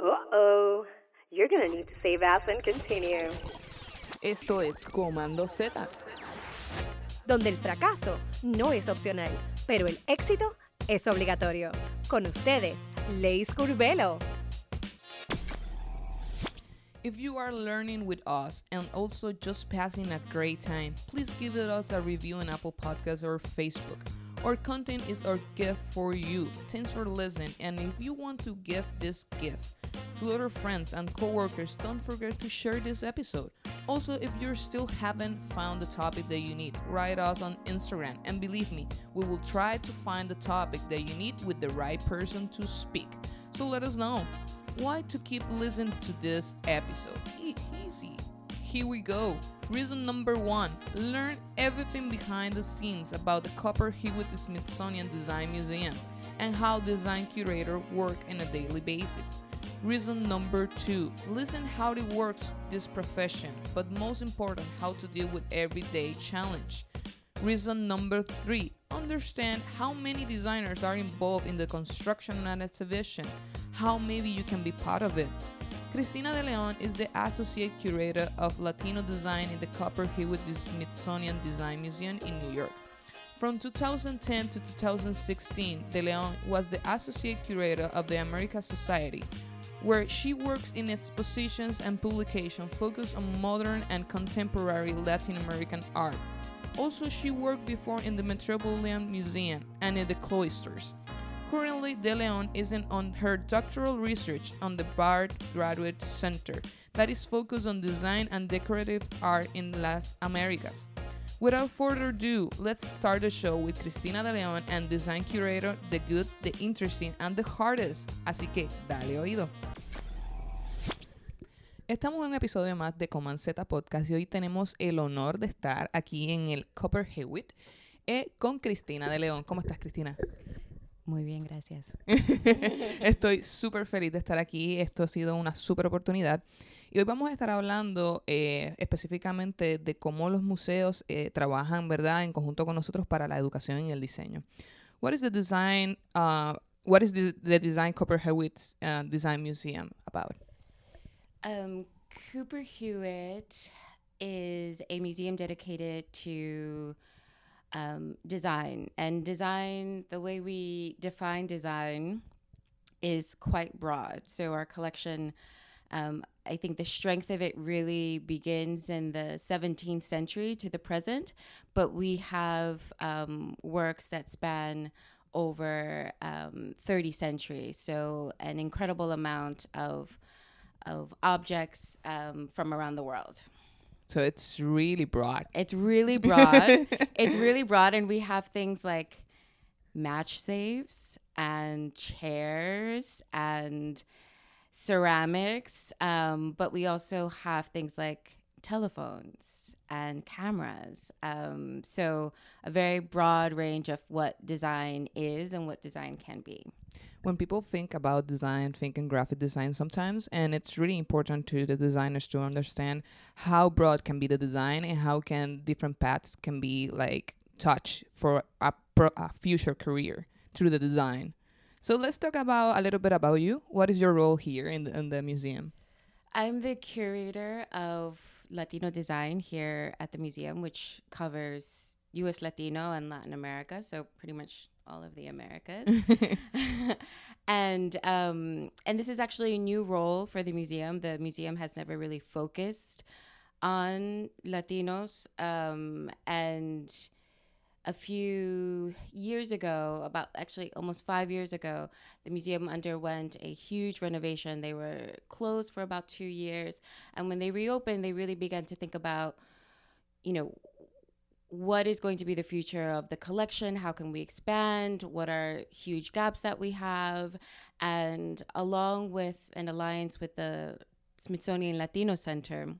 Uh-oh. You're gonna need to save as and continue. Esto es Comando Z. donde el fracaso no es opcional, pero el éxito es obligatorio. Con ustedes, Leis Curvelo. If you are learning with us and also just passing a great time, please give it us a review on Apple Podcasts or Facebook. Our content is our gift for you. Thanks for listening. And if you want to give this gift to other friends and coworkers, don't forget to share this episode. Also, if you still haven't found the topic that you need, write us on Instagram. And believe me, we will try to find the topic that you need with the right person to speak. So let us know why to keep listening to this episode. E- easy. Here we go. Reason number one learn everything behind the scenes about the Cooper Hewitt Smithsonian Design Museum and how design curator work on a daily basis. Reason number two listen how it works this profession, but most important, how to deal with everyday challenge. Reason number three understand how many designers are involved in the construction of an exhibition, how maybe you can be part of it. Cristina de Leon is the Associate Curator of Latino Design in the Cooper Hewitt Smithsonian Design Museum in New York. From 2010 to 2016, De Leon was the Associate Curator of the Americas Society, where she works in its positions and publication focused on modern and contemporary Latin American art. Also, she worked before in the Metropolitan Museum and in the cloisters. Currently, De Leon is in on her doctoral research on the Bard Graduate Center that is focused on design and decorative art in Las Americas. Without further ado, let's start the show with Cristina de Leon and design curator, the good, the interesting, and the hardest. Así que dale oído. Estamos en un episodio más de Command Z Podcast y hoy tenemos el honor de estar aquí en el Copper Hewitt eh, con Cristina de León. ¿Cómo estás, Cristina? Muy bien, gracias. Estoy súper feliz de estar aquí. Esto ha sido una súper oportunidad. Y hoy vamos a estar hablando eh, específicamente de cómo los museos eh, trabajan, ¿verdad?, en conjunto con nosotros para la educación y el diseño. What is the design, uh, what is the, Design Copper Hewitt uh, Design Museum about? Um, Cooper Hewitt is a museum dedicated to um, design. And design, the way we define design, is quite broad. So our collection, um, I think the strength of it really begins in the 17th century to the present, but we have um, works that span over um, 30 centuries. So an incredible amount of of objects um, from around the world. So it's really broad. It's really broad. it's really broad, and we have things like match safes and chairs and ceramics, um, but we also have things like telephones and cameras. Um, so a very broad range of what design is and what design can be. when people think about design, think in graphic design sometimes, and it's really important to the designers to understand how broad can be the design and how can different paths can be like touch for a, pro- a future career through the design. So let's talk about a little bit about you. What is your role here in the, in the museum? I'm the curator of Latino design here at the museum, which covers US Latino and Latin America, so pretty much all of the Americas. and um, and this is actually a new role for the museum. The museum has never really focused on Latinos, um, and a few years ago, about actually almost five years ago, the museum underwent a huge renovation. They were closed for about two years, and when they reopened, they really began to think about, you know, what is going to be the future of the collection? How can we expand? What are huge gaps that we have? And along with an alliance with the Smithsonian Latino Center,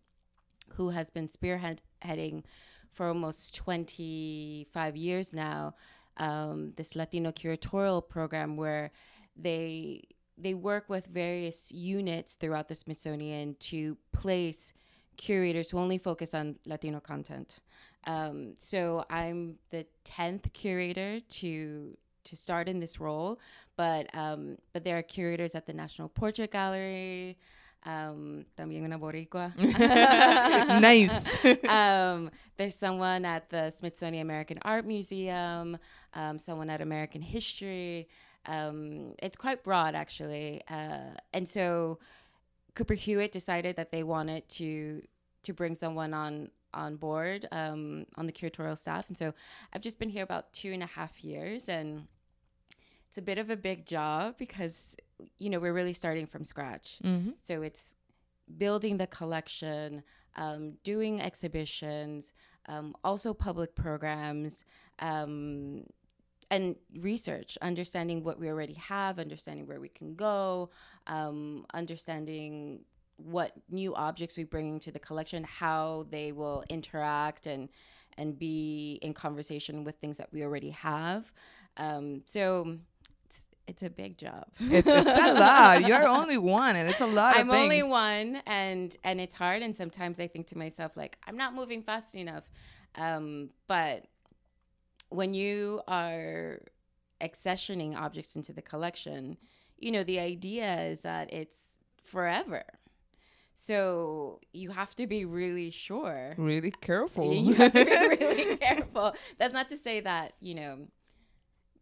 who has been spearheading for almost 25 years now, um, this Latino curatorial program where they they work with various units throughout the Smithsonian to place curators who only focus on Latino content. Um, so I'm the tenth curator to to start in this role, but um, but there are curators at the National Portrait Gallery. Um, también una boricua. nice. um, there's someone at the Smithsonian American Art Museum, um, someone at American History. Um, it's quite broad, actually. Uh, and so Cooper Hewitt decided that they wanted to to bring someone on on board um, on the curatorial staff. And so I've just been here about two and a half years, and it's a bit of a big job because you know we're really starting from scratch. Mhm. So it's building the collection, um, doing exhibitions, um, also public programs, um, and research, understanding what we already have, understanding where we can go, um, understanding what new objects we bring to the collection, how they will interact and and be in conversation with things that we already have. Um, so it's, a big job. It's, it's a lot. You're only one, and it's a lot I'm of things. only one, and and it's hard. And sometimes I think to myself, like, I'm not moving fast enough. Um, but when you are accessioning objects into the collection, you know, the idea is that it's forever. So you have to be really sure. Really careful. You have to be really careful. That's not to say that, you know,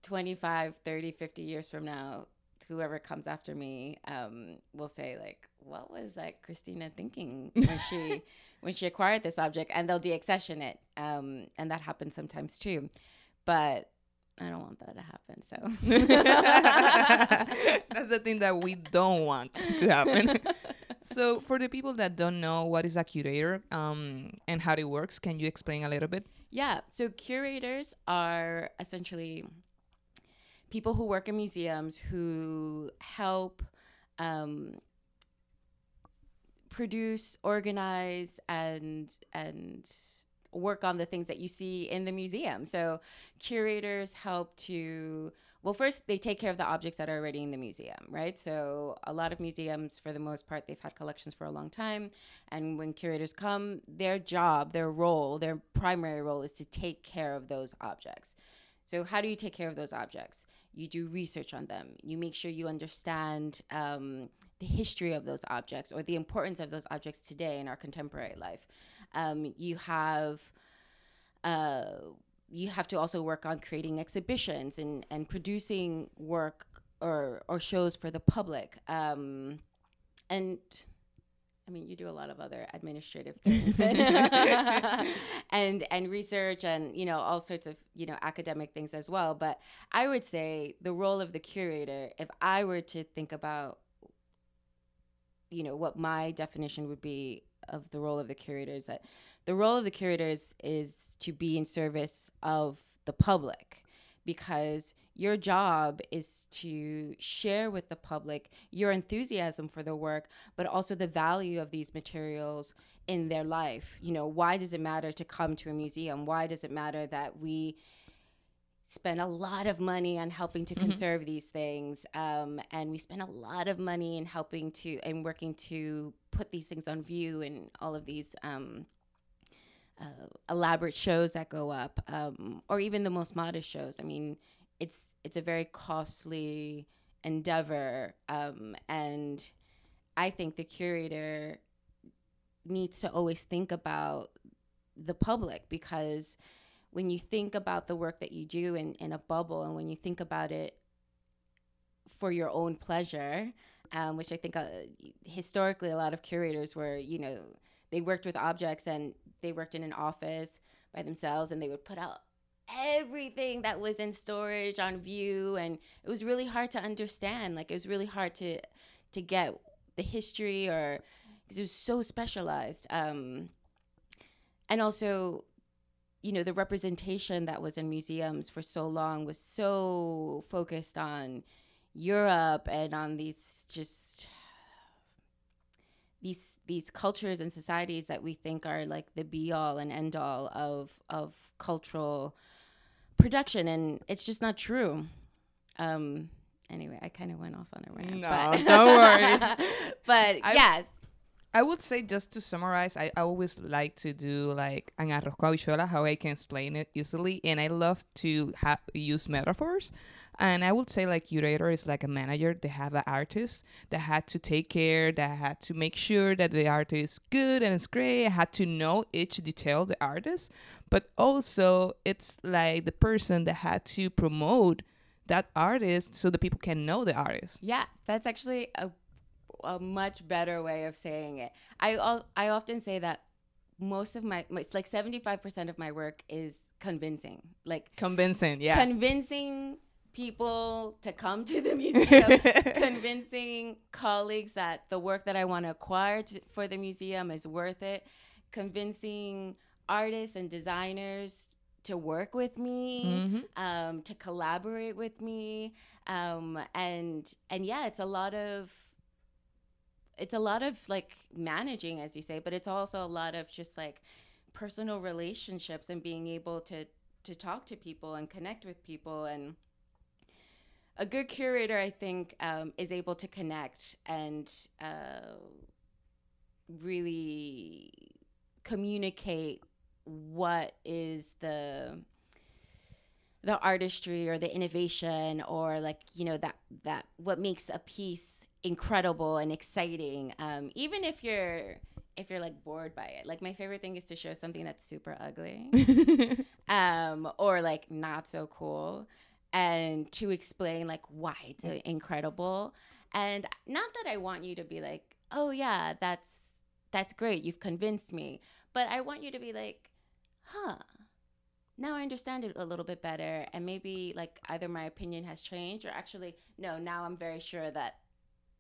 25, 30, 50 years from now, whoever comes after me um, will say like, what was like Christina thinking when she when she acquired this object? And they'll deaccession it. Um, and that happens sometimes too. But I don't want that to happen. So That's the thing that we don't want to happen. so, for the people that don't know what is a curator um, and how it works, can you explain a little bit? Yeah. So curators are essentially people who work in museums who help um, produce, organize, and and work on the things that you see in the museum. So curators help to well first they take care of the objects that are already in the museum, right? So a lot of museums for the most part they've had collections for a long time and when curators come their job, their role, their primary role is to take care of those objects. So, how do you take care of those objects? You do research on them. You make sure you understand um, the history of those objects or the importance of those objects today in our contemporary life. Um, you have uh, you have to also work on creating exhibitions and, and producing work or, or shows for the public. Um, and I mean, you do a lot of other administrative things and, and research and you know all sorts of you know academic things as well. But I would say the role of the curator, if I were to think about, you know, what my definition would be of the role of the curator is that the role of the curators is to be in service of the public because your job is to share with the public your enthusiasm for the work but also the value of these materials in their life. You know why does it matter to come to a museum? Why does it matter that we spend a lot of money on helping to conserve these things um, and we spend a lot of money in helping to and working to put these things on view and all of these um, uh, elaborate shows that go up, um, or even the most modest shows. I mean, it's it's a very costly endeavor, um, and I think the curator needs to always think about the public because when you think about the work that you do in, in a bubble and when you think about it for your own pleasure, um, which I think uh, historically a lot of curators were, you know, they worked with objects and they worked in an office by themselves and they would put out everything that was in storage on view. And it was really hard to understand. Like it was really hard to to get the history or because it was so specialized. Um and also you know the representation that was in museums for so long was so focused on Europe and on these just these these cultures and societies that we think are like the be all and end all of of cultural production and it's just not true um anyway i kind of went off on a rant No, but don't worry. but I- yeah I would say just to summarize, I, I always like to do like an arroz how I can explain it easily, and I love to ha- use metaphors. And I would say like curator is like a manager. They have an artist that had to take care, that had to make sure that the art is good and it's great. I had to know each detail of the artist, but also it's like the person that had to promote that artist so the people can know the artist. Yeah, that's actually a, a much better way of saying it. I I often say that most of my, my it's like 75% of my work is convincing. Like Convincing, yeah. convincing people to come to the museum, convincing colleagues that the work that I want to acquire to, for the museum is worth it, convincing artists and designers to work with me, Mhm. um, to collaborate with me, um, and and yeah, it's a lot of it's a lot of like managing, as you say, but it's also a lot of just like personal relationships and being able to to talk to people and connect with people and a good curator i think um, is able to connect and uh, really communicate what is the the artistry or the innovation or like you know that that what makes a piece incredible and exciting um, even if you're if you're like bored by it. Like my favorite thing is to show something that's super ugly um, or like not so cool and to explain like why it's incredible. And not that i want you to be like oh yeah that's that's great you've convinced me. But i want you to be like huh now i understand it a little bit better and maybe like either my opinion has changed or actually no now i'm very sure that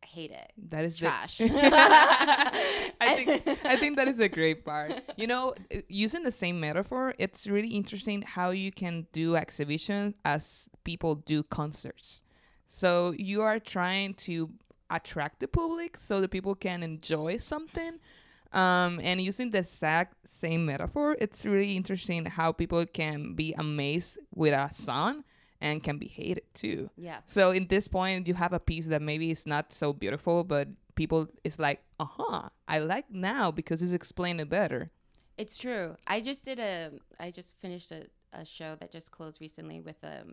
hate it That is the- trash I think I think that is a great part. You know, using the same metaphor, it's really interesting how you can do exhibitions as people do concerts. So you are trying to attract the public so the people can enjoy something. Um, and using the exact same metaphor, it's really interesting how people can be amazed with a song and can be hated too. yeah So in this point, you have a piece that maybe is not so beautiful, but people is like, uh huh, I like now because it's explained it better. It's true. I just did a. I just finished a, a show that just closed recently with a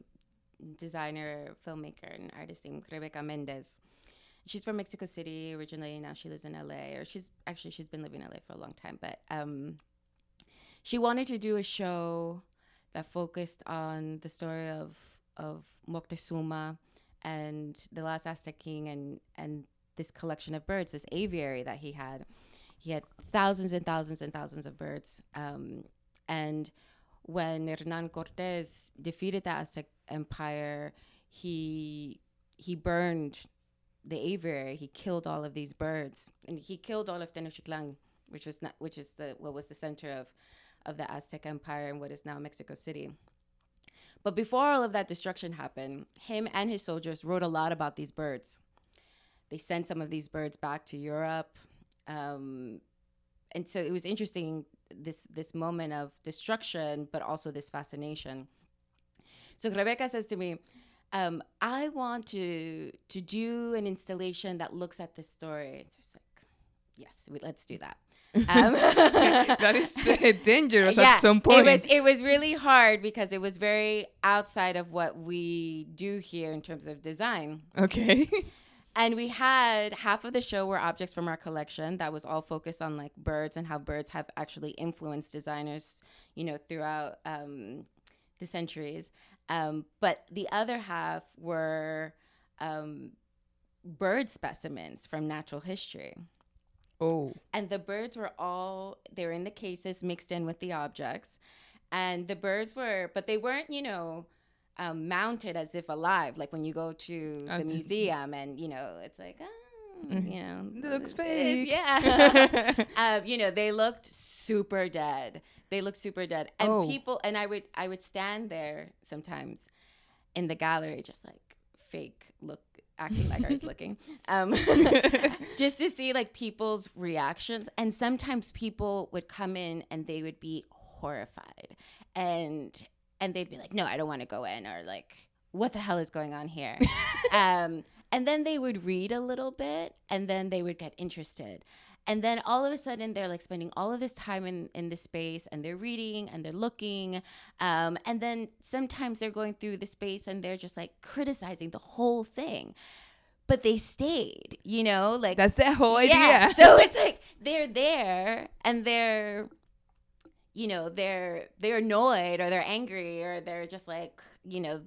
designer, filmmaker, and artist named Rebecca Mendez. She's from Mexico City originally. Now she lives in LA, or she's actually she's been living in LA for a long time. But um, she wanted to do a show that focused on the story of of Moctezuma and the last Aztec king, and and this collection of birds, this aviary that he had. He had thousands and thousands and thousands of birds. Um, and when Hernan Cortés defeated the Aztec Empire, he he burned the aviary. He killed all of these birds, and he killed all of Tenochtitlan, which was not, which is the what was the center of of the Aztec Empire and what is now Mexico City. But before all of that destruction happened, him and his soldiers wrote a lot about these birds. They sent some of these birds back to Europe, um, and so it was interesting this this moment of destruction, but also this fascination. So Rebecca says to me, um, "I want to to do an installation that looks at this story." It's just like, yes, we, let's do that. Um, that is dangerous at some point. It was it was really hard because it was very outside of what we do here in terms of design. okay. And we had half of the show were objects from our collection that was all focused on like birds and how birds have actually influenced designers, you know, throughout um, the centuries. Um, but the other half were um, bird specimens from natural history. Oh. And the birds were all, they were in the cases mixed in with the objects. And the birds were, but they weren't, you know, um, mounted as if alive. Like when you go to Oh, the museum and, you know, it's like, oh, Mhm. you know, It looks fake. yeah. um, you know, they looked super dead. They looked super dead. And Oh. people, and I would, I would stand there sometimes in the gallery, just like fake look, acting like I was looking, um, just to see like people's reactions. And sometimes people would come in and they would be horrified, and and they'd be like, "No, I don't want to go in," or like, "What the hell is going on here?" um, and then they would read a little bit and then they would get interested and then all of a sudden they're like spending all of this time in in this space and they're reading and they're looking um, and then sometimes they're going through the space and they're just like criticizing the whole thing but they stayed you know like That's the whole idea. yeah. so it's like they're there and they're you know they're they're annoyed or they're angry or they're just like you know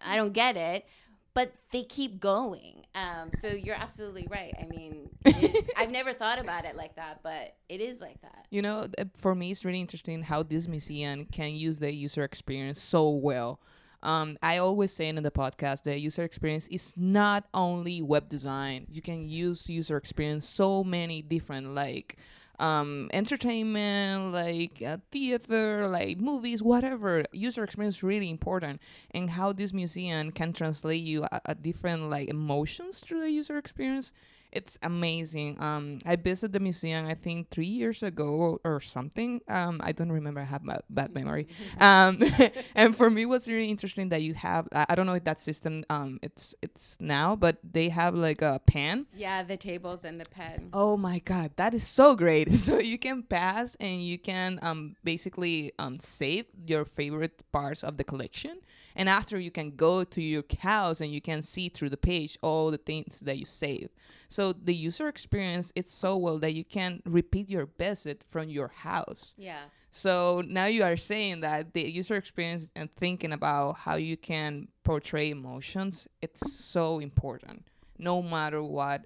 i don't get it but they keep going um, so you're absolutely right i mean is, i've never thought about it like that but it is like that You know, for me, it's really interesting how this museum can use the user experience so well. Um, I always say in the podcast that user experience is not only web design. You can use user experience so many different like um, entertainment, like uh, theater, like movies, whatever. User experience is really important, and how this museum can translate you a, a different like emotions through the user experience it's amazing. Um, I visited the museum I think three years ago or something. Um, I don't remember. I have a bad memory. Um, and for me, it was really interesting that you have. I, I don't know if that system um it's it's now, but they have like a pen. yeah the tables and the pen Oh my god, that is so great! So you can pass and you can um basically um save your favorite parts of the collection, and after you can go to your house and you can see through the page all the things that you save. So the user experience it's so well that you can repeat your visit from your house. yeah So now you are saying that the user experience and thinking about how you can portray emotions, it's so important, no matter what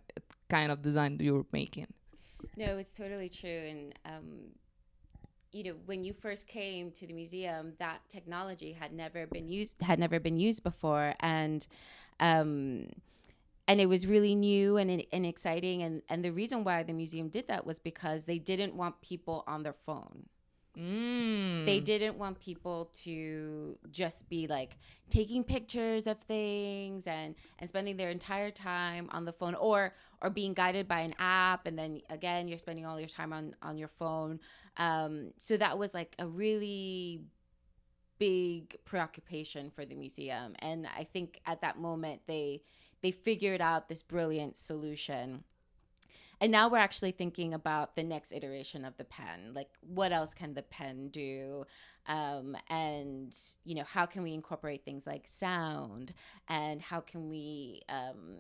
kind of design you're making. No, it's totally true. And, um, you know, when you first came to the museum, that technology had never been used, had never been used before. And, um, and it was really new and, and exciting. And, and the reason why the museum did that was because they didn't want people on their phone. Mm. They didn't want people to just be like taking pictures of things and and spending their entire time on the phone or or being guided by an app and then again you're spending all your time on on your phone. Um, so that was like a really big preoccupation for the museum and I think at that moment they they figured out this brilliant solution and now we're actually thinking about the next iteration of the pen like what else can the pen do? Um, and you know how can we incorporate things like sound? And how can we um,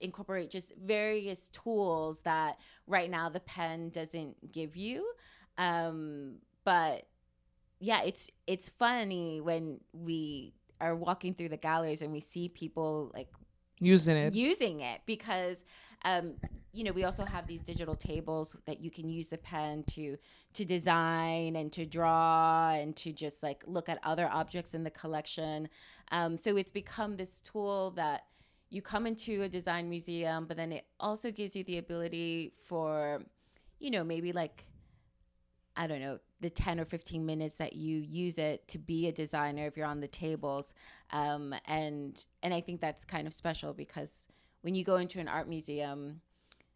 incorporate just various tools that right now the pen doesn't give you? Um, but yeah it's it's funny when we are walking through the galleries and we see people like using it. using it because um, you know we also have these digital tables that you can use the pen to to design and to draw and to just like look at other objects in the collection um, so it's become this tool that you come into a design museum but then it also gives you the ability for you know maybe like I don't know, the 10 or 15 minutes that you use it to be a designer if you're on the tables. Um, and, and I think that's kind of special because when you go into an art museum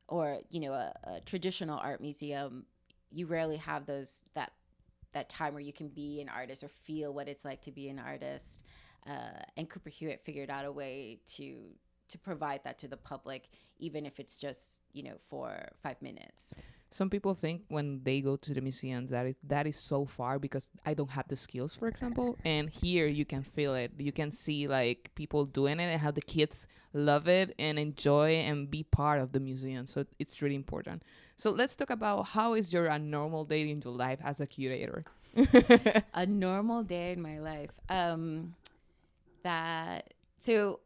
or, you know, a, a traditional art museum, you rarely have those, that, that time where you can be an artist or feel what it's like to be an artist. Uh, and Cooper Hewitt figured out a way to, to provide that to the public, even if it's just, you know, for five minutes. Some people think when they go to the museums that it, that is so far because I don't have the skills, for example. And here you can feel it. You can see like people doing it and how the kids love it and enjoy and be part of the museum. So it's really important. So let's talk about how is your a normal day in your life as a curator. a normal day in my life. Um, that so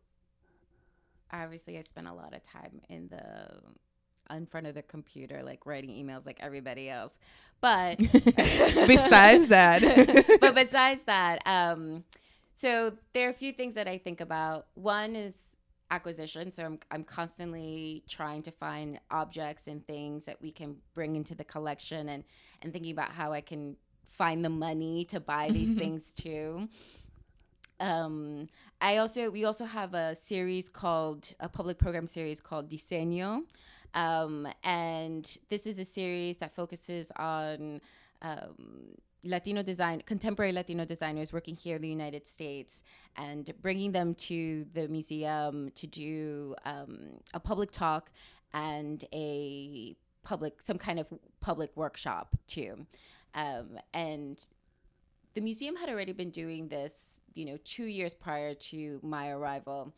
obviously I spend a lot of time in the in front of the computer, like writing emails like everybody else. But Besides that. but besides that, um, so there are a few things that I think about. One is acquisition. So I'm, I'm constantly trying to find objects and things that we can bring into the collection and, and thinking about how I can find the money to buy these things too. Um, I also we also have a series called a public program series called Diseño, um, and this is a series that focuses on um, Latino design, contemporary Latino designers working here in the United States, and bringing them to the museum to do um, a public talk and a public, some kind of public workshop too. Um, and the museum had already been doing this, you know, two years prior to my arrival,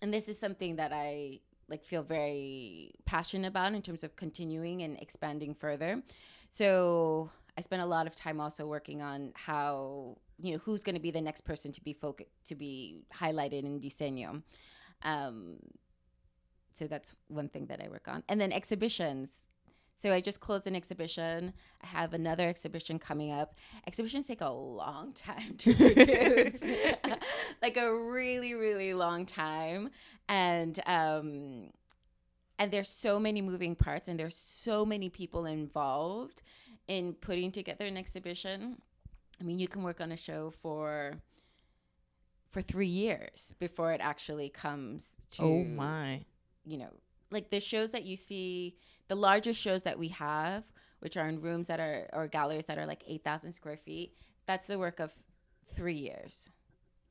and this is something that I like feel very passionate about in terms of continuing and expanding further. So I spent a lot of time also working on how you know who's going to be the next person to be foc- to be highlighted in diseño. Um, so that's one thing that I work on, and then exhibitions. So I just closed an exhibition. I have another exhibition coming up. Exhibitions take a long time to produce, like a really, really long time, and um, and there's so many moving parts, and there's so many people involved in putting together an exhibition. I mean, you can work on a show for for three years before it actually comes to Oh my. you know, like the shows that you see, the largest shows that we have, which are in rooms that are or galleries that are like eight thousand square feet. That's the work of three years.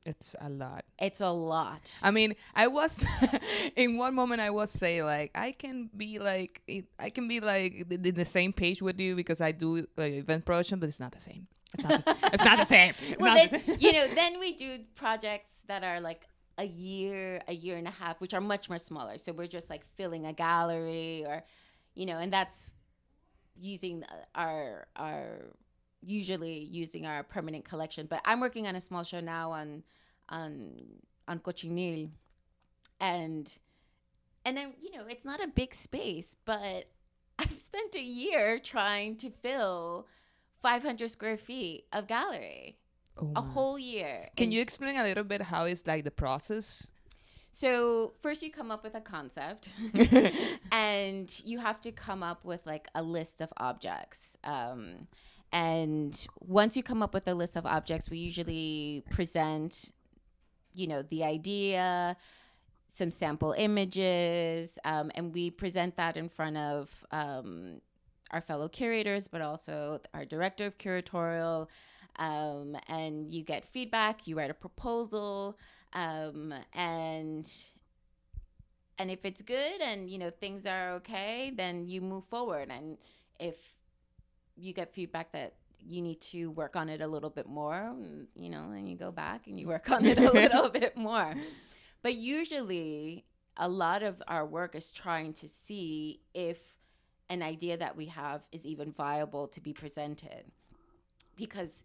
It's a lot. It's a lot. I mean, I was in one moment I was say like I can be like I can be like in the same page with you because I do like, event production, but it's not the same. It's not. The, it's not the same. It's well, then the- you know, then we do projects that are like a year, a year and a half, which are much more smaller. So we're just like filling a gallery, or you know, and that's using uh, our our usually using our permanent collection. But I'm working on a small show now on on on cochineal, and and I'm you know, it's not a big space, but I've spent a year trying to fill 500 square feet of gallery Oh a whole year. Can And you explain a little bit how is like the process? So first, you come up with a concept, and you have to come up with like a list of objects. Um, and once you come up with a list of objects, we usually present, you know, the idea, some sample images, um, and we present that in front of um, our fellow curators, but also our director of curatorial. Um, and you get feedback. You write a proposal um, and and if it's good and you know things are okay then you move forward. And if you get feedback that you need to work on it a little bit more you know then you go back and you work on it a little bit more. But usually a lot of our work is trying to see if an idea that we have is even viable to be presented. Because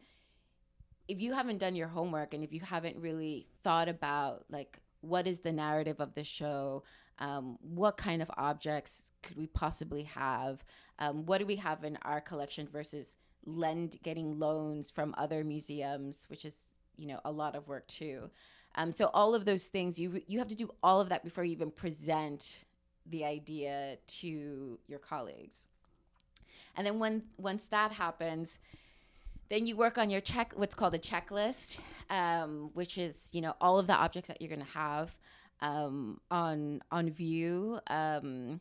if you haven't done your homework and if you haven't really thought about like what is the narrative of the show um, what kind of objects could we possibly have um, what do we have in our collection versus lend getting loans from other museums which is you know a lot of work too. Um, so all of those things you you have to do all of that before you even present the idea to your colleagues. And then when once that happens then you work on your check what's called a checklist um, which is you know all of the objects that you're going to have um, on on view um,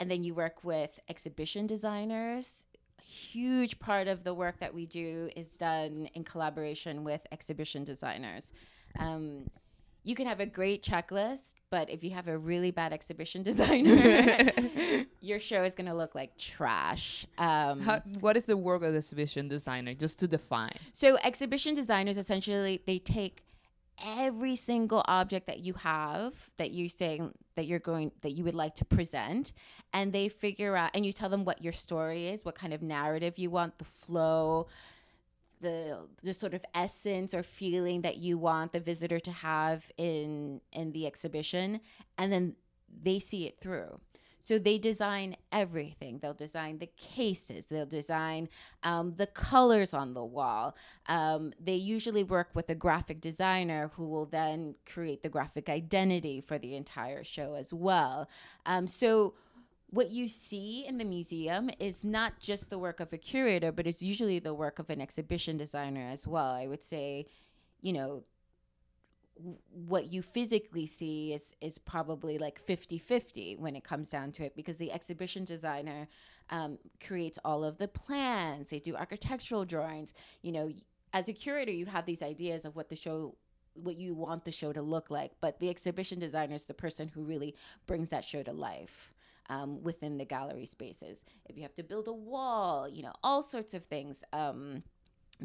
and then you work with exhibition designers. A huge part of the work that we do is done in collaboration with exhibition designers. Um, you can have a great checklist but if you have a really bad exhibition designer your show is going to look like trash um, How, what is the work of the exhibition designer? Just to define. so exhibition designers essentially they take every single object that you have that you say that you're going that you would like to present and they figure out and you tell them what your story is, what kind of narrative you want, the flow, the the sort of essence or feeling that you want the visitor to have in in the exhibition and then they see it through. So they design everything. They'll design the cases. They'll design um, the colors on the wall. Um, they usually work with a graphic designer who will then create the graphic identity for the entire show as well. Um, so what you see in the museum is not just the work of a curator, but it's usually the work of an exhibition designer as well. I would say, you know, w- what you physically see is is probably like 50-50 when it comes down to it because the exhibition designer um, creates all of the plans they do architectural drawings you know as a curator you have these ideas of what the show what you want the show to look like but the exhibition designer is the person who really brings that show to life um, within the gallery spaces if you have to build a wall you know all sorts of things um,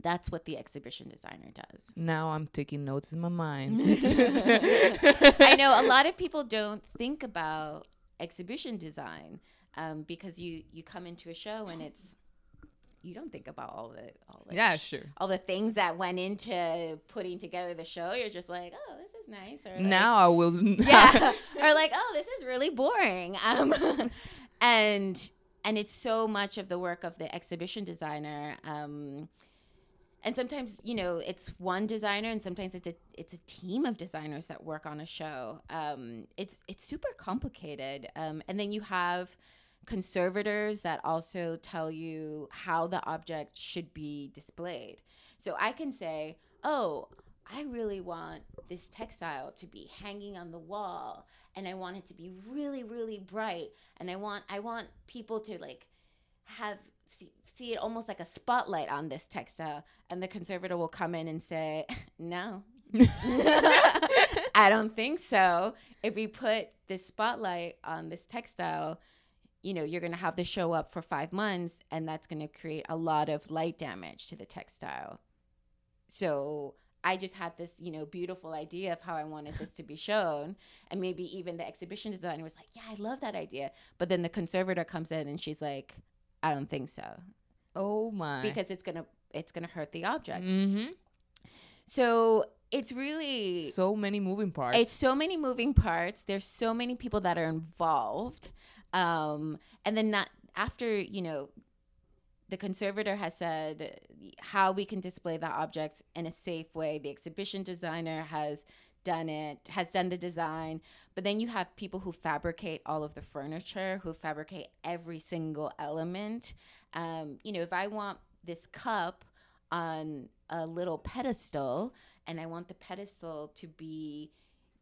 that's what the exhibition designer does Now I'm taking notes in my mind. I know a lot of people don't think about exhibition design um, because you you come into a show and it's you don't think about all the all the yeah, sure. all the things that went into putting together the show. You're just like, oh, this is nice. Or like, Now I will. yeah, or like, oh, this is really boring. Um, and and it's so much of the work of the exhibition designer. Um, and sometimes you know it's one designer, and sometimes it's a it's a team of designers that work on a show. Um, it's it's super complicated. Um, and then you have conservators that also tell you how the object should be displayed. So I can say, oh, I really want this textile to be hanging on the wall and I want it to be really really bright and I want I want people to like have see, see it almost like a spotlight on this textile. And the conservator will come in and say no. I don't think so. If we put this spotlight on this textile you know you're going to have the show up for 5 months and that's going to create a lot of light damage to the textile so I just had this, you know, beautiful idea of how I wanted this to be shown. And maybe even the exhibition designer was like, yeah, I love that idea. But then the conservator comes in and she's like, I don't think so. oh my. Because it's going to it's going to hurt the object. hmm So it's really so many moving parts. it's so many moving parts. There's so many people that are involved. Um, and then not after, you know, the conservator has said how we can display the objects in a safe way. The exhibition designer has done it, has done the design. But then you have people who fabricate all of the furniture, who fabricate every single element. Um, you know, if I want this cup on a little pedestal and I want the pedestal to be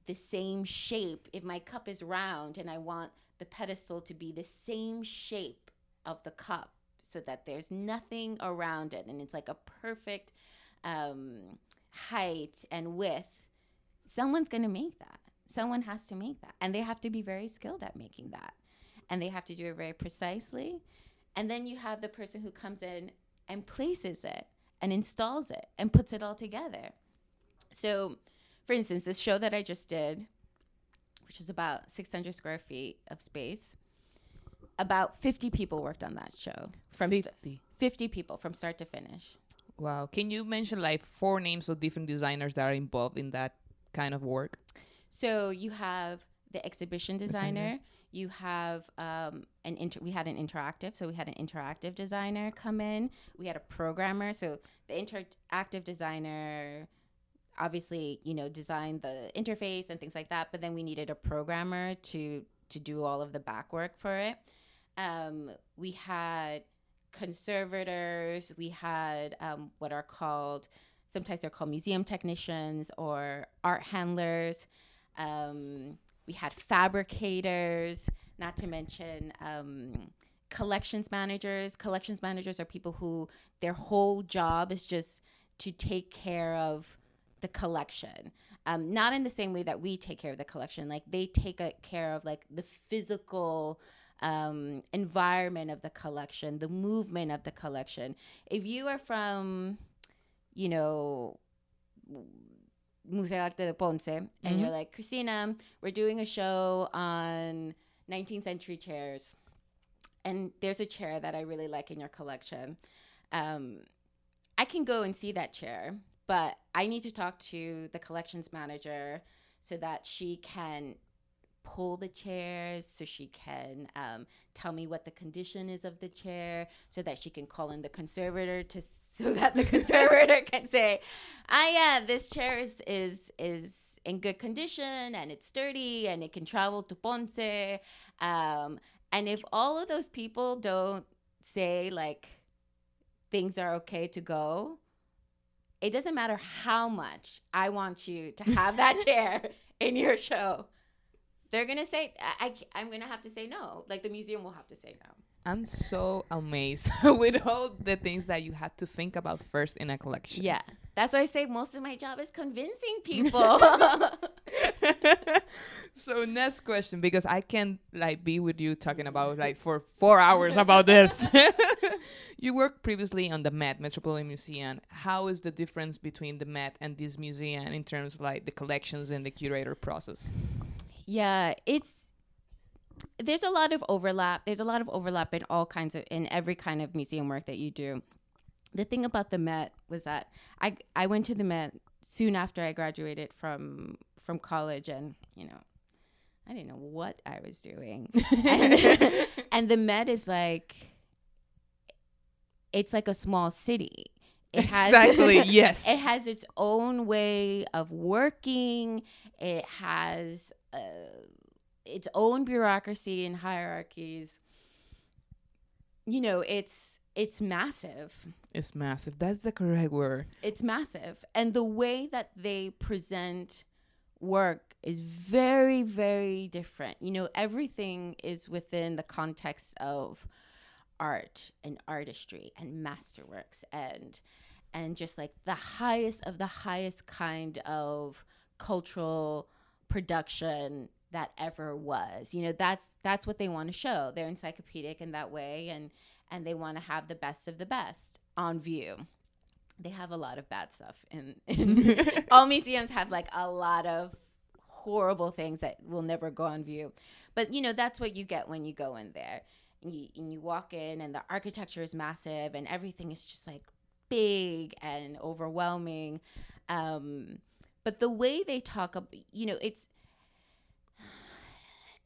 the same shape, if my cup is round and I want the pedestal to be the same shape of the cup so that there's nothing around it and it's like a perfect um, height and width, someone's going to make that. Someone has to make that. And they have to be very skilled at making that. And they have to do it very precisely. And then you have the person who comes in and places it and installs it and puts it all together. So, for instance, this show that I just did, which is about 600 square feet of space, about 50 people worked on that show from st- 50. 50 people from start to finish. Wow. Can you mention like four names of different designers that are involved in that kind of work? So you have the exhibition designer. Designer. You have um, an inter- we had an interactive, so we had an interactive designer come in. We had a programmer, so the interactive designer obviously you know designed the interface and things like that. But then we needed a programmer to to do all of the back work for it. Um, we had conservators. We had um, what are called sometimes they're called museum technicians or art handlers. Um, we had fabricators, not to mention um, collections managers. Collections managers are people who their whole job is just to take care of the collection. Um, not in the same way that we take care of the collection. Like they take a, care of like the physical um, environment of the collection, the movement of the collection. If you are from, you know, Museo Arte de Ponce, and you're like, Christina, we're doing a show on 19th century chairs, and there's a chair that I really like in your collection. Um, I can go and see that chair, but I need to talk to the collections manager so that she can pull the chairs so she can um, tell me what the condition is of the chair so that she can call in the conservator to so that the conservator can say ah yeah this chair is is is in good condition and it's sturdy and it can travel to ponce. Um, and if all of those people don't say like things are okay to go it doesn't matter how much I want you to have that chair in your show. They're gonna say I, I I'm gonna have to say no. Like the museum will have to say no. I'm so amazed with all the things that you had to think about first in a collection. Yeah, that's why I say most of my job is convincing people. so next question because I can't like be with you talking about like for four hours about this. you worked previously on the Met Metropolitan Museum. How is the difference between the Met and this museum in terms of like the collections and the curator process? yeah, it's there's a lot of overlap. There's a lot of overlap in all kinds of in every kind of museum work that you do. The thing about the Met was that I I went to the Met soon after I graduated from from college and, you know, I didn't know what I was doing. and, and the Met is like it's like a small city. It has Exactly, yes. it has its own way of working. It has uh, its own bureaucracy and hierarchies. You know, it's it's massive. It's massive. That's the correct word. It's massive, and the way that they present work is very very different. You know, everything is within the context of art and artistry and masterworks and and just like the highest of the highest kind of cultural production that ever was. You know, that's that's what they want to show. They're encyclopedic in that way and and they want to have the best of the best on view. They have a lot of bad stuff in, in all museums have like a lot of horrible things that will never go on view. But you know, that's what you get when you go in there. And you, and you walk in and the architecture is massive and everything is just like big and overwhelming. Um, but the way they talk, you know, it's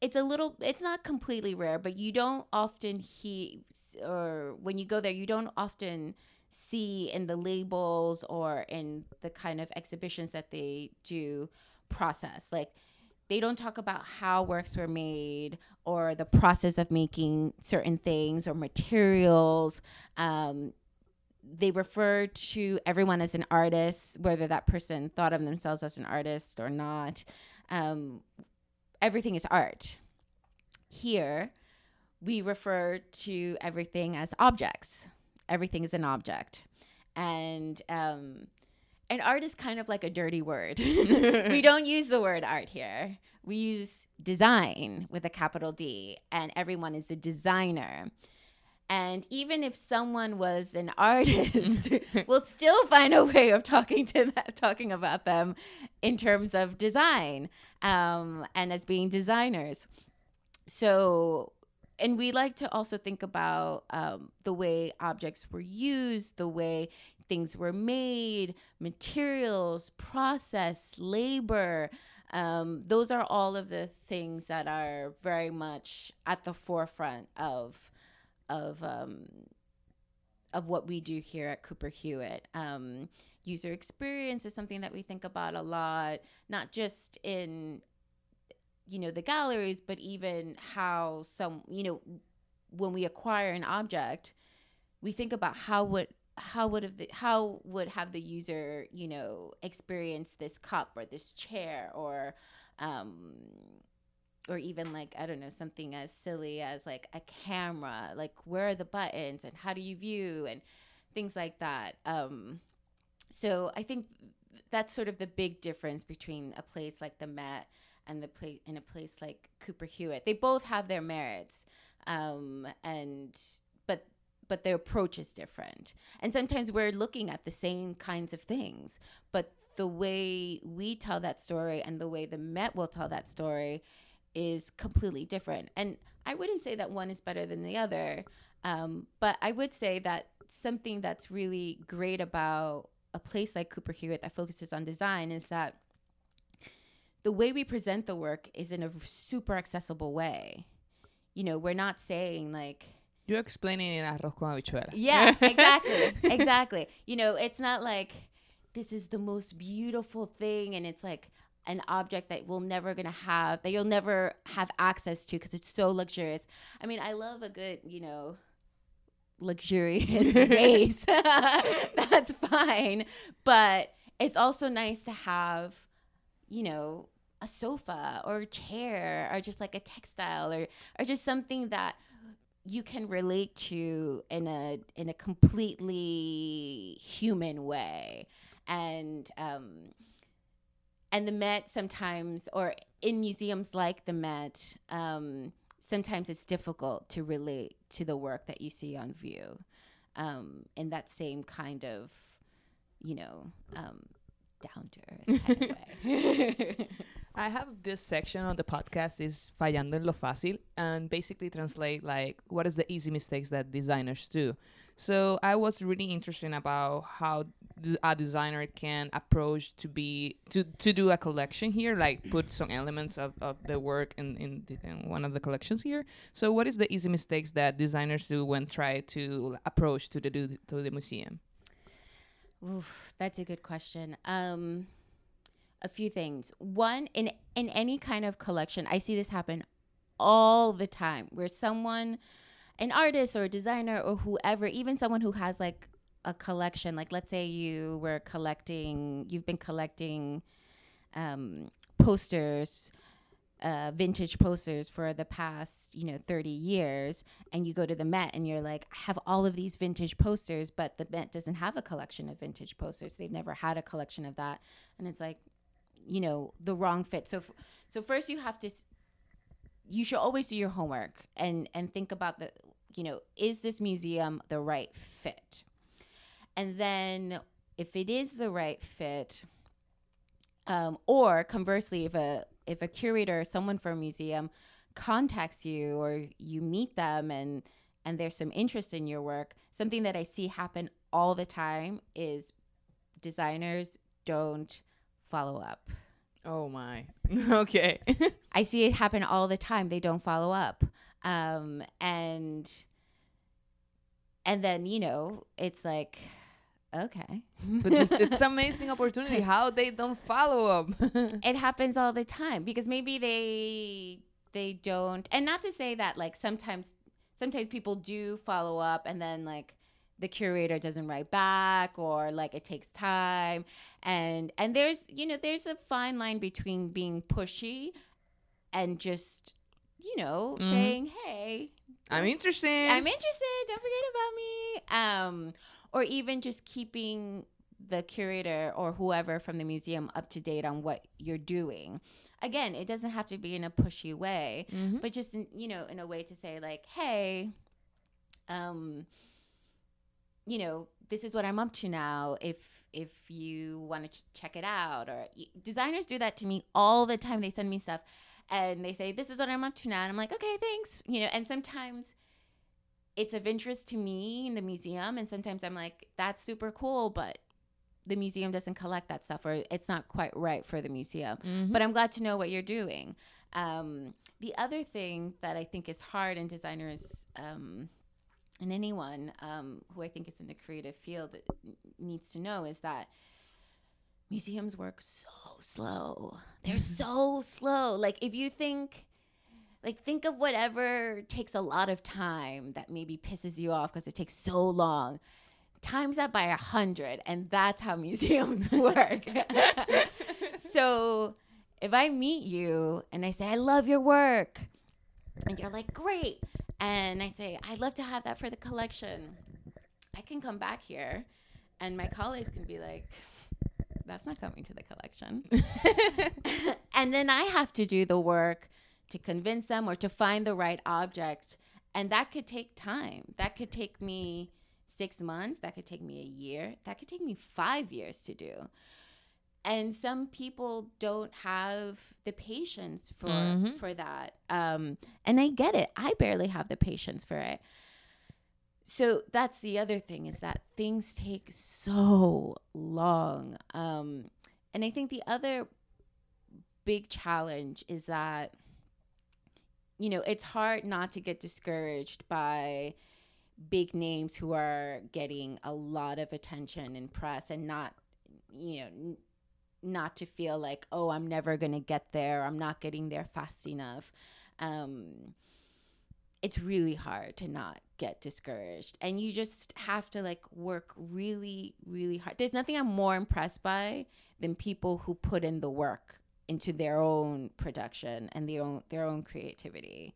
it's a little it's not completely rare but you don't often hear or when you go there you don't often see in the labels or in the kind of exhibitions that they do process. Like they don't talk about how works were made or the process of making certain things or materials. Um, they refer to everyone as an artist whether that person thought of themselves as an artist or not. Um, everything is art. Here, we refer to everything as objects. Everything is an object, and um, and art is kind of like a dirty word. we don't use the word art here. We use design with a capital D, and everyone is a designer. And even if someone was an artist, we'll still find a way of talking to them, talking about them in terms of design um, and as being designers. So, and we like to also think about um, the way objects were used, the way things were made, materials, process, labor. Um, those are all of the things that are very much at the forefront of of um, of what we do here at Cooper Hewitt. Um, user experience is something that we think about a lot, not just in you know the galleries, but even how some you know when we acquire an object, we think about how would how would have the, how would have the user you know experience this cup or this chair or um, or even like I don't know something as silly as like a camera, like where are the buttons and how do you view and things like that. Um, so I think that's sort of the big difference between a place like the Met and the place in a place like Cooper Hewitt. They both have their merits, um, and but but their approach is different. And sometimes we're looking at the same kinds of things, but the way we tell that story and the way the Met will tell that story is completely different. And I wouldn't say that one is better than the other, um, but I would say that something that's really great about a place like Cooper Hewitt that focuses on design is that the way we present the work is in a super accessible way. You know, we're not saying like, You're explaining in arroz con habichuela. yeah, exactly. exactly. You know, it's not like this is the most beautiful thing and it's like an object that we'll never gonna have that you'll never have access to because it's so luxurious. I mean, I love a good, you know, luxurious vase, that's fine. But it's also nice to have, you know, a sofa or a chair or just like a textile or or just something that you can relate to in a in a completely human way and um and the met sometimes or in museums like the met um sometimes it's difficult to relate to the work that you see on view um in that same kind of you know um down to earth kind of way I have this section on the podcast is fallando en lo fácil and basically translate like what is the easy mistakes that designers do. So I was really interested about how a designer can approach to be to, to do a collection here, like put some elements of, of the work in in, the, in one of the collections here. So what is the easy mistakes that designers do when try to approach to the to the museum? Oof, that's a good question. Um, a few things. One, in in any kind of collection, I see this happen all the time, where someone, an artist or a designer or whoever, even someone who has like a collection, like let's say you were collecting, you've been collecting um, posters. Uh, vintage posters for the past you know 30 years and you go to the met and you're like i have all of these vintage posters but the met doesn't have a collection of vintage posters. They've never had a collection of that. And it's like you know the wrong fit. So f- so first you have to s- you should always do your homework and and think about the you know is this museum the right fit and then if it is the right fit um, or conversely if a if a curator or someone from a museum contacts you or you meet them and and there's some interest in your work something that i see happen all the time is designers don't follow up Oh my. okay. I see it happen all the time. They don't follow up. Um, and and then, you know, it's like, okay. but this, it's amazing opportunity how they don't follow up. it happens all the time because maybe they they don't and not to say that like sometimes sometimes people do follow up and then like the curator doesn't write back or like it takes time and and there's you know there's a fine line between being pushy and just you know Mhm. saying hey I'm interested. I'm interested. Don't forget about me. Um, or even just keeping the curator or whoever from the museum up to date on what you're doing. Again, it doesn't have to be in a pushy way, Mhm. but just in, you know, in a way to say like, "Hey, um, you know, this is what I'm up to now. If if you want to ch- check it out, or designers do that to me all the time. They send me stuff, and they say, "This is what I'm up to now," and I'm like, "Okay, thanks." You know, and sometimes it's of interest to me in the museum, and sometimes I'm like, "That's super cool," but the museum doesn't collect that stuff, or it's not quite right for the museum Mhm. but I'm glad to know what you're doing. Um, the other thing that I think is hard in designers um, and anyone um, who I think is in the creative field needs to know is that museums work so slow. They're so slow. Like if you think like think of whatever takes a lot of time that maybe pisses you off because it takes so long. Times that by a hundred and that's how museums work. So if i meet you and i say i love your work and you're like great and i say i'd love to have that for the collection i can come back here and my colleagues can be like that's not coming to the collection. And then i have to do the work to convince them or to find the right object. And that could take time. That could take me six months. That could take me a year. That could take me five years to do. And some people don't have the patience for Mhm. for that. Um and i get it. I barely have the patience for it. So that's the other thing is that things take so long. Um and i think the other big challenge is that you know it's hard not to get discouraged by big names who are getting a lot of attention and press and not you know not to feel like oh i'm never going to get there. I'm not getting there fast enough. Um it's really hard to not get discouraged. And you just have to like work really really hard. There's nothing i'm more impressed by than people who put in the work into their own production and their own their own creativity.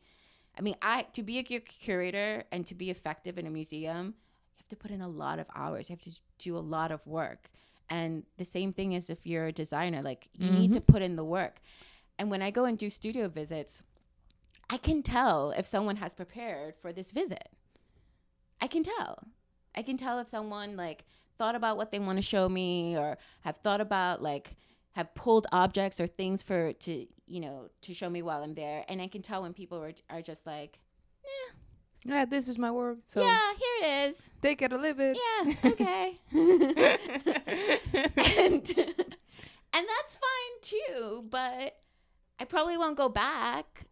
I mean i to be a curator and to be effective in a museum you have to put in a lot of hours. You have to do a lot of work. And the same thing is if you're a designer like you need to mm-hmm. put in the work. And when i go and do studio visits i can tell if someone has prepared for this visit. I can tell. I can tell if someone like thought about what they want to show me or have thought about like have pulled objects or things for to you know to show me while I'm there and I can tell when people are, are just like Yeah, this is my work. So yeah here it is take it or leave it. yeah okay and and that's fine too but I probably won't go back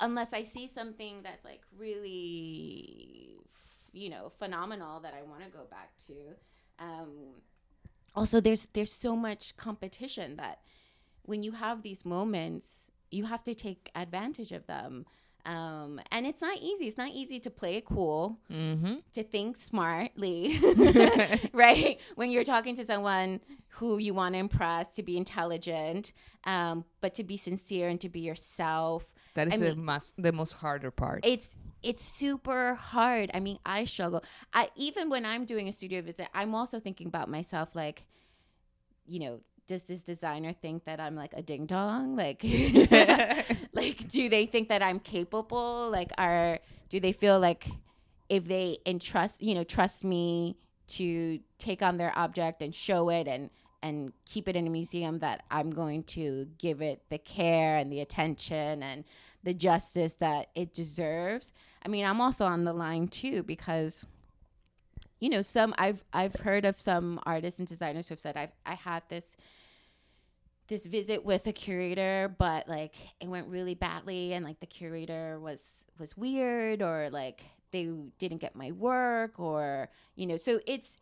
unless I see something that's like really, you know, phenomenal that I want to go back to. Um, also, there's there's so much competition that when you have these moments, you have to take advantage of them. Um, and it's not easy. It's not easy to play it cool, Mm-hmm. to think smartly, right? When you're talking to someone who you want to impress, to be intelligent, um, but to be sincere and to be yourself That is I the mean- most the most harder part. it's it's super hard. I mean, I struggle. I even when I'm doing a studio visit, I'm also thinking about myself like, you know, does this designer think that I'm like a ding dong? Like like do they think that I'm capable? Like are do they feel like if they entrust, you know, trust me to take on their object and show it and and keep it in a museum that I'm going to give it the care and the attention and the justice that it deserves. I mean, I'm also on the line too because you know, some I've I've heard of some artists and designers who have said I've I had this this visit with a curator but like it went really badly and like the curator was was weird or like they didn't get my work or you know so it's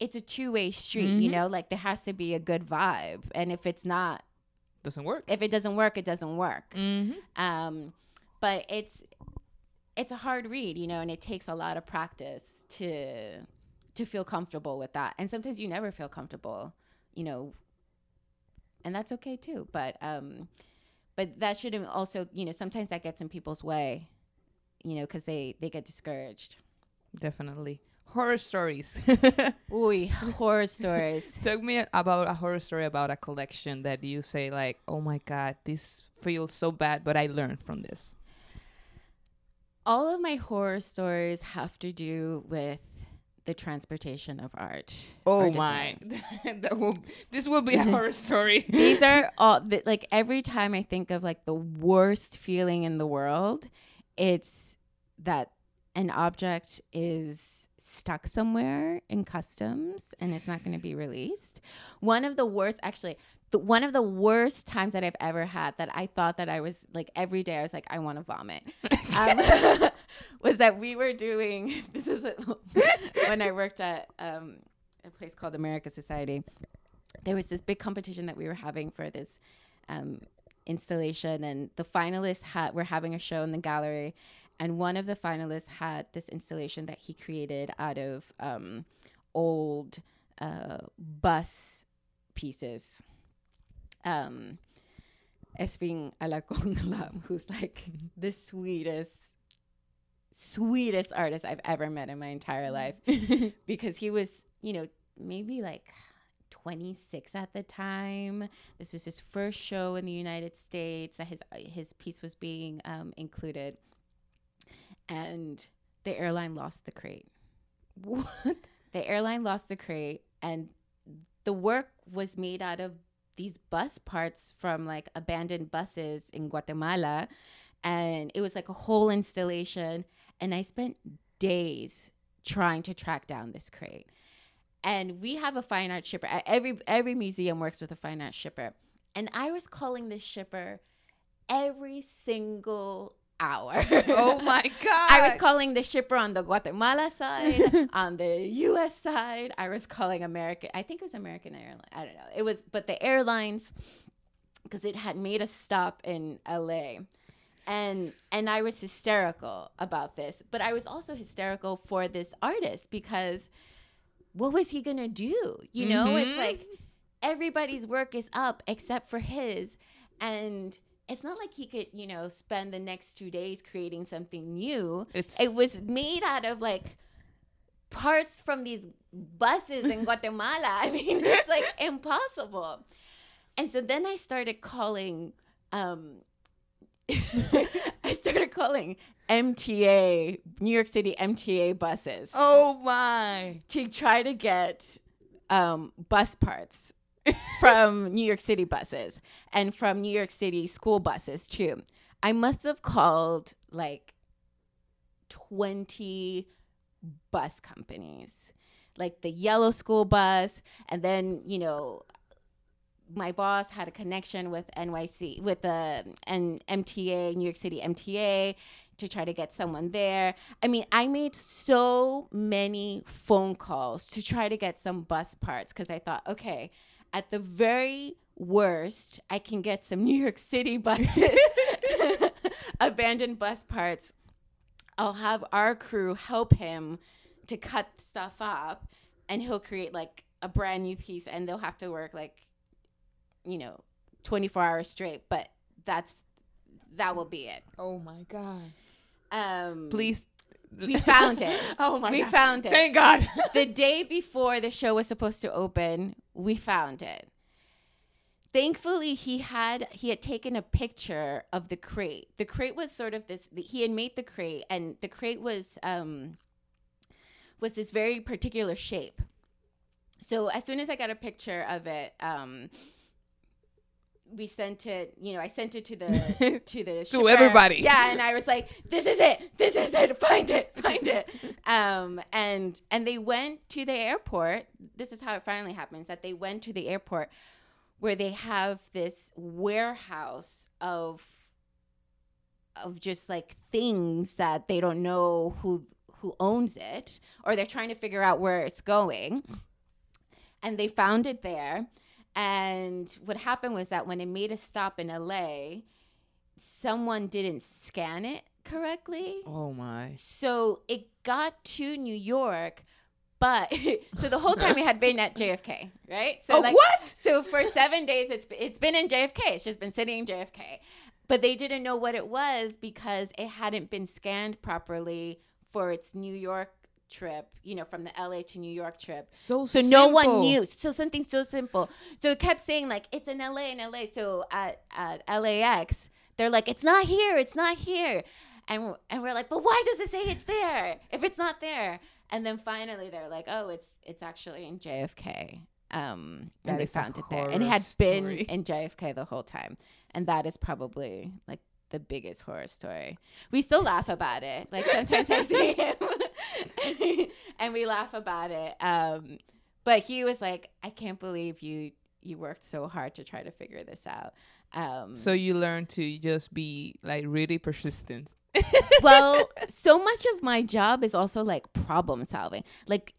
it's a two-way street you Mhm. know like there has to be a good vibe and if it's not Doesn't work. if it doesn't work it doesn't work Mm-hmm. um but it's it's a hard read you know and it takes a lot of practice to to feel comfortable with that and sometimes you never feel comfortable you know and that's okay too but um but that shouldn't also you know sometimes that gets in people's way you know because they they get discouraged Definitely. Horror stories. Ooh, horror stories Talk me about a horror story about a collection that you say like, "Oh my god, this feels so bad, but I learned from this." All of my horror stories have to do with the transportation of art Oh my. that will this will be a horror story. these are all the, like every time I think of like the worst feeling in the world, it's that an object is stuck somewhere in customs and it's not going to be released. One of the worst, actually, the, one of the worst times that I've ever had that I thought that I was like every day I was like I want to vomit um, was that we were doing this is when I worked at um, a place called Americas Society there was this big competition that we were having for this um, installation, and the finalists had were having a show in the gallery, and one of the finalists had this installation that he created out of um, old uh, bus pieces. Um, Alacongalam, who's like the sweetest, sweetest artist I've ever met in my entire life, because he was, you know, maybe like 26 at the time. This was his first show in the United States that his his piece was being um, included, and the airline lost the crate. what? The airline lost the crate, and the work was made out of these bus parts from like abandoned buses in Guatemala, and it was like a whole installation. And I spent days trying to track down this crate and we have a fine art shipper. Every every museum works with a fine art shipper, and I was calling this shipper every single hour. Oh my god. I was calling the shipper on the Guatemala side, on the U.S. side. I was calling American. I think it was American Airlines. I don't know. It was, but the airlines, because it had made a stop in L.A. and and I was hysterical about this, but I was also hysterical for this artist because what was he gonna do? You know, it's Mhm. like everybody's work is up except for his, and it's not like he could, you know, spend the next two days creating something new. It's It was made out of like parts from these buses in Guatemala. I mean, it's like impossible. And so then I started calling um I started calling MTA, New York City MTA buses oh my. to try to get um, bus parts from New York City buses and from New York City school buses too. I must have called like 20 bus companies, like the yellow school bus, and then, you know, my boss had a connection with NYC with the and MTA, New York City MTA to try to get someone there. I mean, I made so many phone calls to try to get some bus parts because I thought, okay, at the very worst, I can get some New York City buses, abandoned bus parts. I'll have our crew help him to cut stuff up and he'll create like a brand new piece and they'll have to work like, you know, 24 hours straight. But that's, that will be it. Oh my god. Um, Please. We found it. oh my we god. found it. Thank God. the day before the show was supposed to open, we found it. Thankfully, he had he had taken a picture of the crate. The crate was sort of this. He had made the crate, and the crate was um was this very particular shape. So as soon as I got a picture of it, um, we sent it. You know, I sent it to the to the shipper. everybody. Yeah, and I was like, "This is it. This is it. Find it. Find it." Um, and and they went to the airport. This is how it finally happens. That they went to the airport where they have this warehouse of of just like things that they don't know who who owns it or they're trying to figure out where it's going and they found it there and what happened was that when it made a stop in LA someone didn't scan it correctly oh my. so it got to New York but so the whole time it had been at JFK right so oh what? so for seven days, it's it's been in JFK. It's just been sitting in JFK, but they didn't know what it was because it hadn't been scanned properly for its New York trip. You know, from the LA to New York trip. So So no one knew. So something so simple. So it kept saying like it's in LA, in LA. So at at LAX, they're like it's not here, it's not here, and and we're like, but why does it say it's there if it's not there? And then finally they're like, oh, it's it's actually in JFK. Um, That and they found it there, and it had been in JFK the whole time, and that is probably like the biggest horror story. We still laugh about it. Like sometimes I see him, and we laugh about it. Um, but he was like, "I can't believe you you worked so hard to try to figure this out." Um, So you learn to just be like really persistent. well, so much of my job is also like problem solving. Like,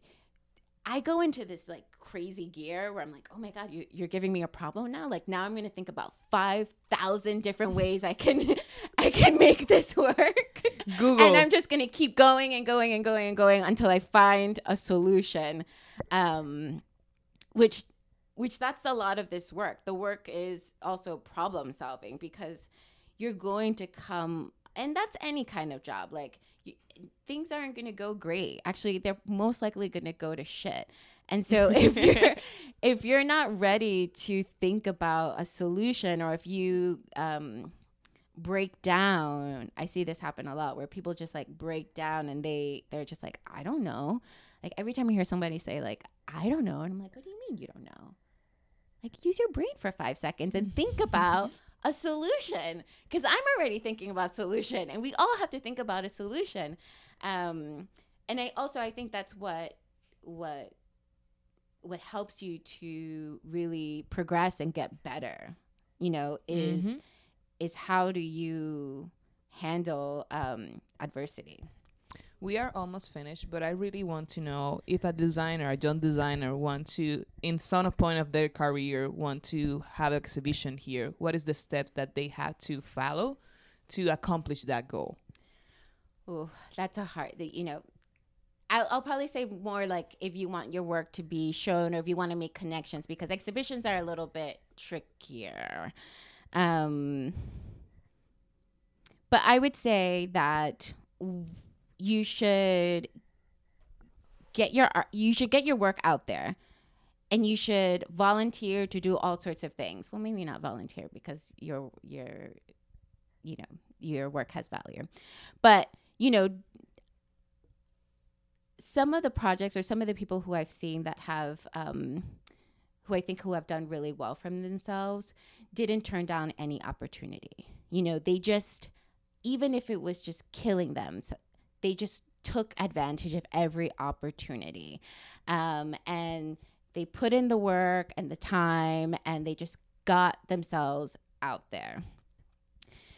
I go into this like crazy gear where I'm like, oh my god, you, you're giving me a problem now. Like now I'm gonna think about five thousand different ways I can I can make this work. Google. And I'm just gonna keep going and going and going and going until I find a solution. Um, which which that's a lot of this work. The work is also problem solving because you're going to come and that's any kind of job. Like you, things aren't going to go great. Actually, they're most likely going to go to shit. And so if you're if you're not ready to think about a solution or if you um break down i see this happen a lot where people just like break down and they they're just like i don't know. Like every time i hear somebody say like i don't know and i'm like what do you mean you don't know? Like use your brain for five seconds and think about a solution because i'm already thinking about solution and we all have to think about a solution. Um and i also i think that's what what what helps you to really progress and get better you know is Mhm. is how do you handle um, adversity We are almost finished, but I really want to know if a designer, a young designer, want to, in some point of their career, want to have exhibition here. What is the steps that they have to follow to accomplish that goal? oh that's a hard. that, You know, I'll, I'll probably say more like if you want your work to be shown or if you want to make connections because exhibitions are a little bit trickier. Um, but I would say that you should get your you should get your work out there and you should volunteer to do all sorts of things well maybe not volunteer because your your you know your work has value but you know some of the projects or some of the people who i've seen that have um, who i think who have done really well from themselves didn't turn down any opportunity. You know they just even if it was just killing them they just took advantage of every opportunity. Um, and they put in the work and the time and they just got themselves out there.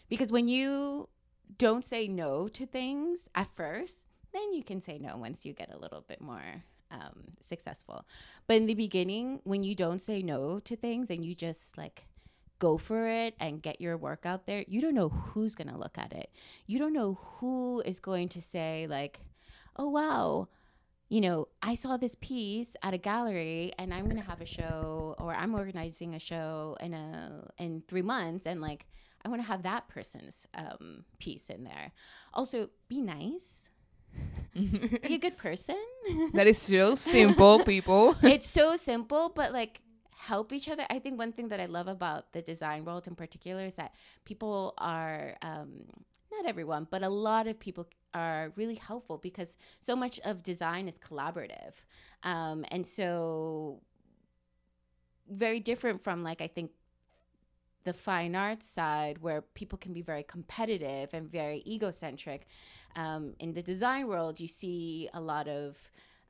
Because when you don't say no to things at first then you can say no once you get a little bit more um, successful. But in the beginning when you don't say no to things and you just like go for it and get your work out there you don't know who's going to look at it. You don't know who is going to say like oh wow you know i saw this piece at a gallery and i'm going to have a show or i'm organizing a show in a in 3 months and like i want to have that person's um, piece in there. Also be nice be a good person That is so simple, people. it's so simple, but like help each other. I think one thing that I love about the design world in particular is that people are um, not everyone, but a lot of people are really helpful because so much of design is collaborative, um, and so very different from like I think the fine arts side where people can be very competitive and very egocentric. Um, in the design world, you see a lot of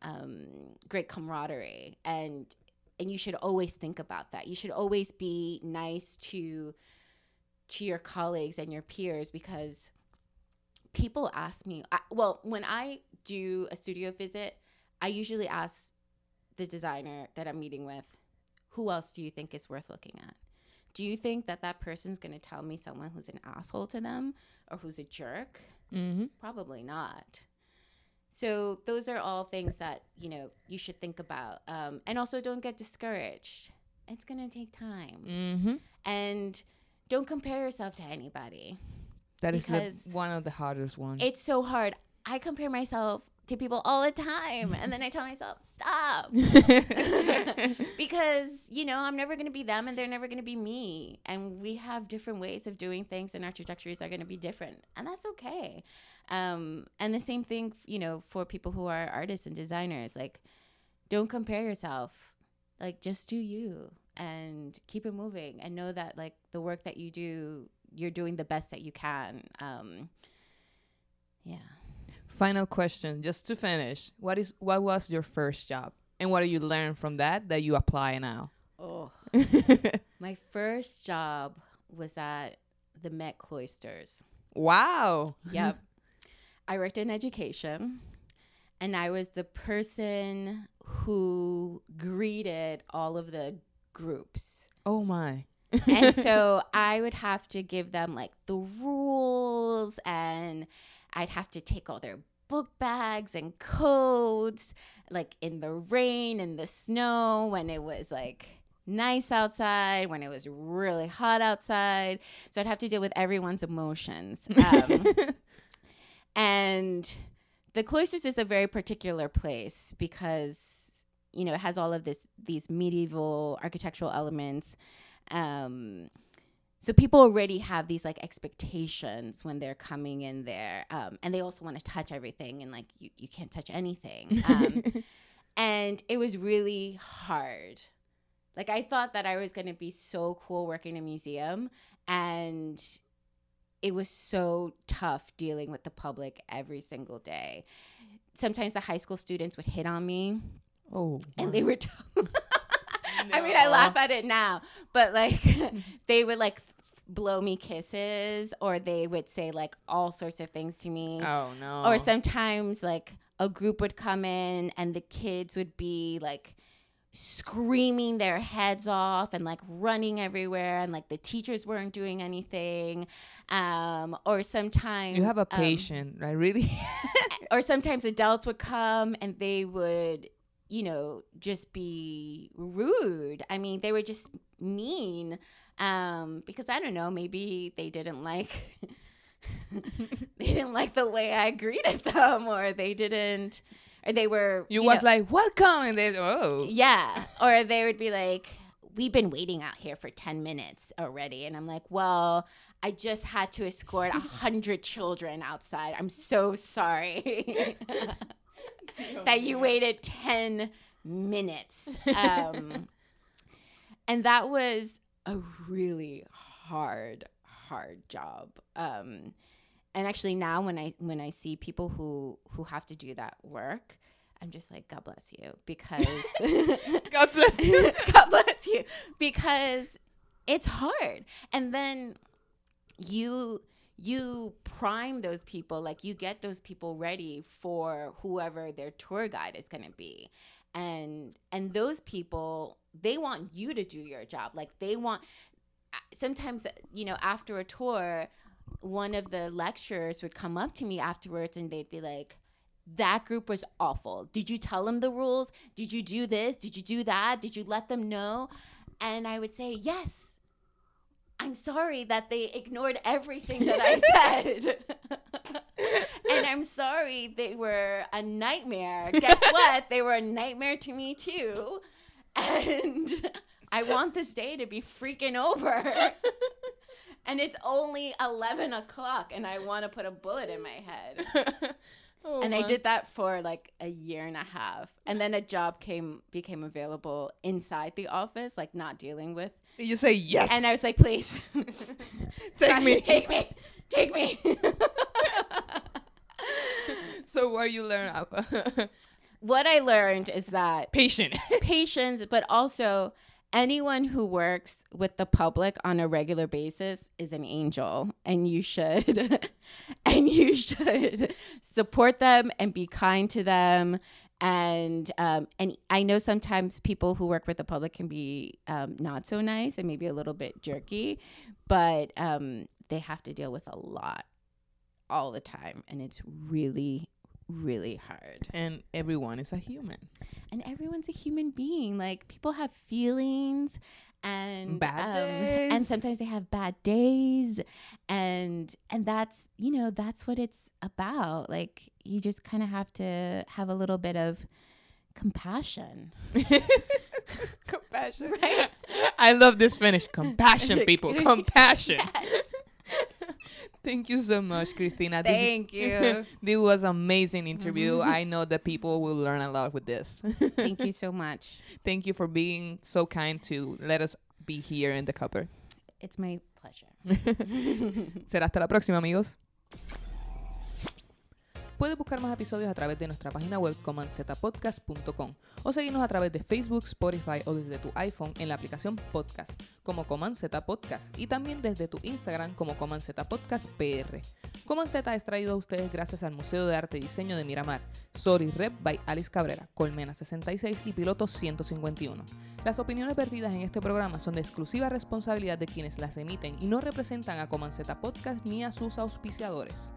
um, great camaraderie and and you should always think about that you should always be nice to to your colleagues and your peers because people ask me I, well when i do a studio visit i usually ask the designer that i'm meeting with who else do you think is worth looking at do you think that that person's going to tell me someone who's an asshole to them or who's a jerk Mm-hmm. Probably not. So those are all things that you know you should think about, um, and also don't get discouraged. It's gonna take time, Mm-hmm. and don't compare yourself to anybody. That is the, one of the hardest ones. It's so hard. I compare myself to people all the time, and then I tell myself stop because you know I'm never gonna be them, and they're never gonna be me, and we have different ways of doing things, and our trajectories are gonna be different, and that's okay. Um, and the same thing, you know, for people who are artists and designers, like don't compare yourself, like just do you, and keep it moving, and know that like the work that you do, you're doing the best that you can. Um, yeah. Final question, just to finish. What is what was your first job, and what do you learn from that that you apply now? Oh, my first job was at the Met Cloisters. wow. Yep. I worked in education and I was the person who greeted all of the groups. Oh my. and so I would have to give them like the rules and I'd have to take all their book bags and coats like in the rain and the snow when it was like nice outside when it was really hot outside. So I'd have to deal with everyone's emotions um, and the cloisters is a very particular place because you know it has all of this these medieval architectural elements um, so people already have these like expectations when they're coming in there um, and they also want to touch everything and like you, you can't touch anything. Um, and it was really hard. Like i thought that i was going to be so cool working in a museum and it was so tough dealing with the public every single day. Sometimes the high school students would hit on me Oh. and they were I mean, I laugh at it now, but like they would like blow me kisses or they would say like all sorts of things to me. Oh no. Or sometimes like a group would come in and the kids would be like screaming their heads off and like running everywhere and like the teachers weren't doing anything um or sometimes You have a um, patient, right? Really? or sometimes adults would come and they would you know just be rude i mean they were just mean um because i don't know maybe they didn't like they didn't like the way i greeted them or they didn't or they were you, you was know- like, welcome, and they oh. yeah. Or they would be like, we've been waiting out here for 10 minutes already. And I'm like, well, I just had to escort a hundred children outside. I'm so sorry that you waited 10 minutes. Um, and that was a really hard, hard job. Um, and actually now when I when I see people who who have to do that work, I'm just like, God bless you, because God bless you. God bless you, because it's hard. And then you you prime those people, like you get those people ready for whoever their tour guide is going to be, and and those people they want you to do your job, like they want. Sometimes you know after a tour, one of the lecturers would come up to me afterwards and they'd be like that group was awful. Did you tell them the rules? Did you do this? Did you do that? Did you let them know? And I would say, yes. I'm sorry that they ignored everything that I said. and I'm sorry they were a nightmare. Guess what? They were a nightmare to me too. And I want this day to be freaking over. and it's only 11 o'clock and I want to put a bullet in my head Oh, and I did that for like a year and a half, and then a job came became available inside the office, like not dealing with. You say yes. And I was like, please, Take me. take me, take me. so where you learn what I learned is that patient. patience, but also anyone who works with the public on a regular basis is an angel and you should and you should support them and be kind to them and um, and I know sometimes people who work with the public can be um, not so nice and maybe a little bit jerky, but um, they have to deal with a lot all the time, and it's really really hard and everyone is a human. and everyone's a human being. Like people have feelings and Bad um, days. and sometimes they have bad days and and that's you know that's what it's about. Like you just kind of have to have a little bit of compassion. Compassion. Right? I love this finish. Compassion, people. Compassion. Yes. Thank you so much, Christina. This is- Thank you. this was amazing interview. Mm-hmm. I know that people will learn a lot with this. Thank you so much. Thank you for being so kind to let us be here in the cupboard. It's my pleasure. Será hasta la próxima, amigos. Puedes buscar más episodios a través de nuestra página web comanzetapodcast.com o seguirnos a través de Facebook, Spotify o desde tu iPhone en la aplicación Podcast como Coman Z Podcast y también desde tu Instagram como Coman Z Podcast PR. Coman Z es traído a ustedes gracias al Museo de Arte y Diseño de Miramar, Sorry Rep by Alice Cabrera, Colmena 66 y Piloto 151. Las opiniones vertidas en este programa son de exclusiva responsabilidad de quienes las emiten y no representan a Coman Z Podcast ni a sus auspiciadores.